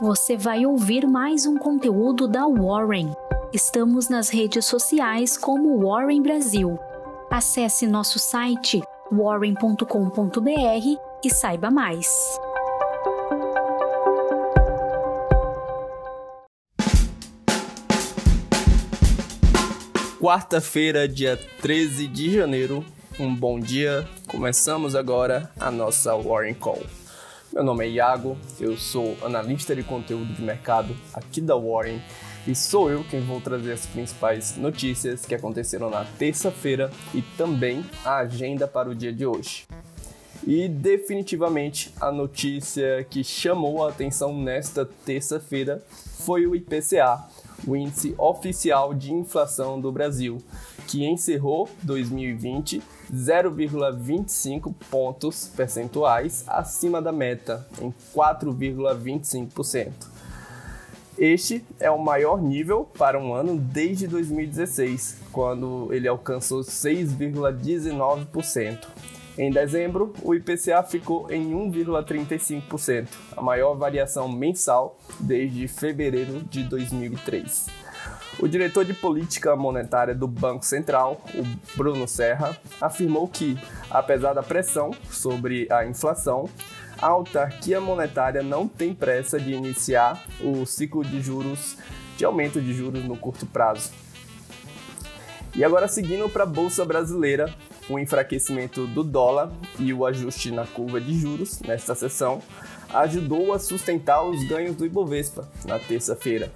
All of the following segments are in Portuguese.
você vai ouvir mais um conteúdo da Warren. Estamos nas redes sociais como Warren Brasil. Acesse nosso site warren.com.br e saiba mais. Quarta-feira, dia 13 de janeiro. Um bom dia. Começamos agora a nossa Warren Call. Meu nome é Iago, eu sou analista de conteúdo de mercado aqui da Warren e sou eu quem vou trazer as principais notícias que aconteceram na terça-feira e também a agenda para o dia de hoje. E definitivamente a notícia que chamou a atenção nesta terça-feira foi o IPCA, o índice oficial de inflação do Brasil, que encerrou 2020 0,25 pontos percentuais acima da meta, em 4,25%. Este é o maior nível para um ano desde 2016, quando ele alcançou 6,19%. Em dezembro, o IPCA ficou em 1,35%, a maior variação mensal desde fevereiro de 2003. O diretor de política monetária do Banco Central, o Bruno Serra, afirmou que, apesar da pressão sobre a inflação, a autarquia monetária não tem pressa de iniciar o ciclo de juros de aumento de juros no curto prazo. E agora seguindo para a bolsa brasileira, o enfraquecimento do dólar e o ajuste na curva de juros nesta sessão ajudou a sustentar os ganhos do Ibovespa na terça-feira.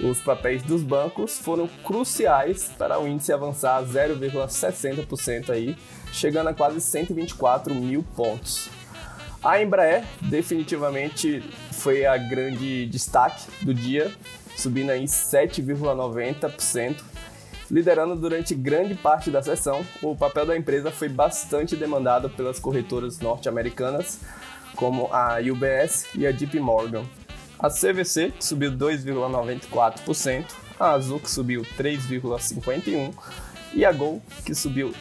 Os papéis dos bancos foram cruciais para o índice avançar 0,60% aí, chegando a quase 124 mil pontos. A Embraer definitivamente foi a grande destaque do dia, subindo aí 7,90%, liderando durante grande parte da sessão. O papel da empresa foi bastante demandado pelas corretoras norte-americanas, como a UBS e a JP Morgan. A CVC subiu 2,94%, a Azul que subiu 3,51% e a Gol que subiu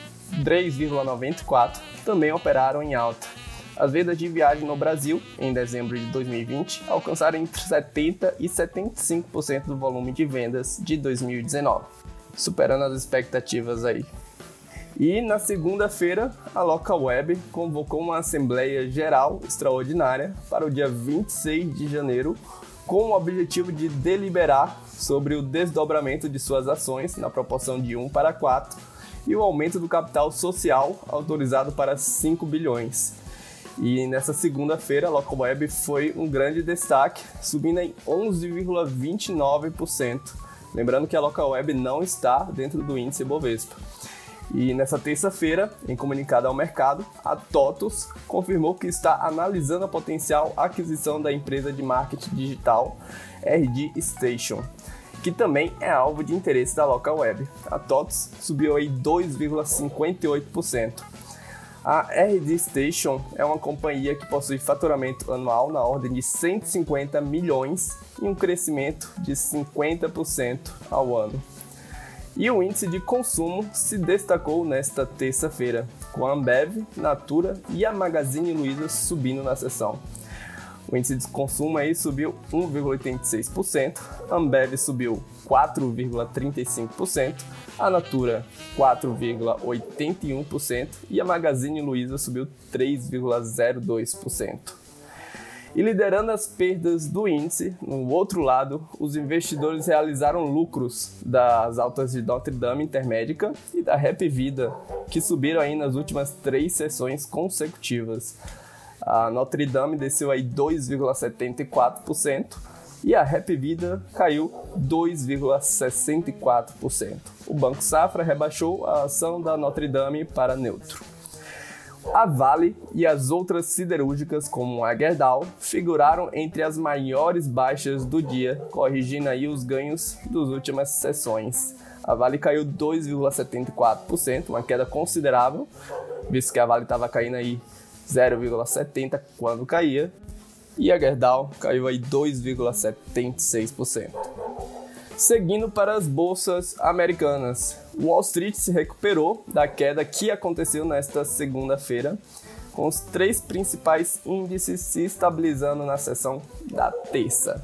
3,94% também operaram em alta. As vendas de viagem no Brasil, em dezembro de 2020, alcançaram entre 70% e 75% do volume de vendas de 2019, superando as expectativas aí. E na segunda-feira, a Local Web convocou uma Assembleia Geral Extraordinária para o dia 26 de janeiro, com o objetivo de deliberar sobre o desdobramento de suas ações na proporção de 1 para 4 e o aumento do capital social autorizado para 5 bilhões. E nessa segunda-feira, a Local Web foi um grande destaque, subindo em 11,29%. Lembrando que a Local Web não está dentro do índice Bovespa. E nessa terça-feira, em comunicado ao mercado, a TOTUS confirmou que está analisando a potencial aquisição da empresa de marketing digital RD Station, que também é alvo de interesse da local web. A TOTUS subiu aí 2,58%. A RD Station é uma companhia que possui faturamento anual na ordem de 150 milhões e um crescimento de 50% ao ano. E o índice de consumo se destacou nesta terça-feira, com a Ambev, Natura e a Magazine Luiza subindo na sessão. O índice de consumo aí subiu 1,86%, a Ambev subiu 4,35%, a Natura 4,81% e a Magazine Luiza subiu 3,02%. E liderando as perdas do índice, no outro lado, os investidores realizaram lucros das altas de Notre Dame Intermédica e da Rap Vida, que subiram aí nas últimas três sessões consecutivas. A Notre Dame desceu aí 2,74% e a Rap Vida caiu 2,64%. O Banco Safra rebaixou a ação da Notre Dame para neutro. A Vale e as outras siderúrgicas, como a Gerdau, figuraram entre as maiores baixas do dia, corrigindo aí os ganhos das últimas sessões. A Vale caiu 2,74%, uma queda considerável, visto que a Vale estava caindo aí 0,70% quando caía, e a Gerdau caiu aí 2,76%. Seguindo para as bolsas americanas, Wall Street se recuperou da queda que aconteceu nesta segunda-feira, com os três principais índices se estabilizando na sessão da terça.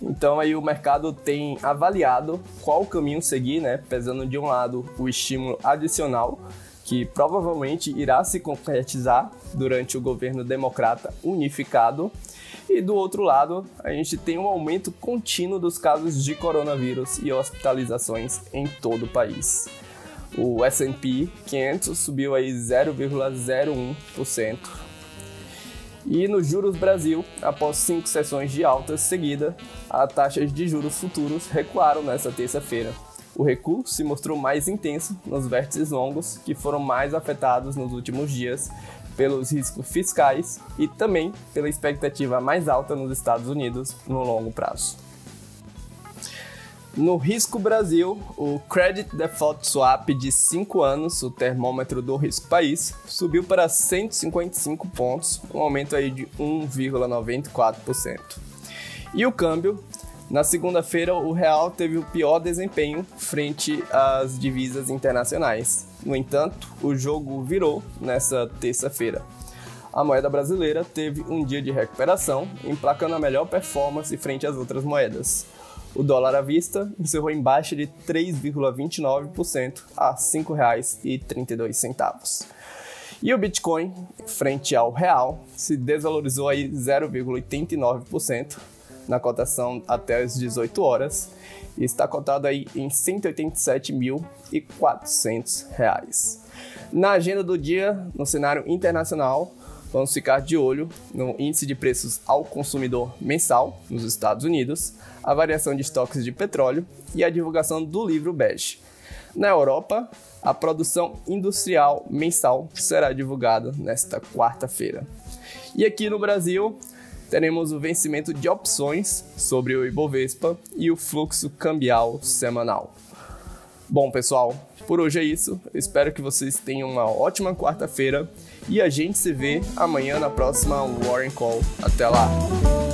Então aí o mercado tem avaliado qual caminho seguir, né? Pesando de um lado o estímulo adicional, que provavelmente irá se concretizar durante o governo democrata unificado, e do outro lado, a gente tem um aumento contínuo dos casos de coronavírus e hospitalizações em todo o país. O S&P 500 subiu aí 0,01%. E nos juros Brasil, após cinco sessões de alta seguida, as taxas de juros futuros recuaram nesta terça-feira. O recuo se mostrou mais intenso nos vértices longos, que foram mais afetados nos últimos dias pelos riscos fiscais e também pela expectativa mais alta nos Estados Unidos no longo prazo. No risco Brasil, o Credit Default Swap de 5 anos, o termômetro do risco país, subiu para 155 pontos, um aumento aí de 1,94%. E o câmbio, na segunda-feira o real teve o pior desempenho frente às divisas internacionais. No entanto, o jogo virou nessa terça-feira. A moeda brasileira teve um dia de recuperação, emplacando a melhor performance frente às outras moedas. O dólar à vista encerrou em baixa de 3,29% a R$ 5,32. E o Bitcoin, frente ao real, se desvalorizou aí 0,89% na cotação até as 18 horas e está cotado aí em R$ 187.400. Na agenda do dia, no cenário internacional, vamos ficar de olho no índice de preços ao consumidor mensal nos Estados Unidos, a variação de estoques de petróleo e a divulgação do livro bege. Na Europa, a produção industrial mensal será divulgada nesta quarta-feira. E aqui no Brasil, teremos o vencimento de opções sobre o Ibovespa e o fluxo cambial semanal. Bom, pessoal, por hoje é isso. Espero que vocês tenham uma ótima quarta-feira e a gente se vê amanhã na próxima Warren Call. Até lá!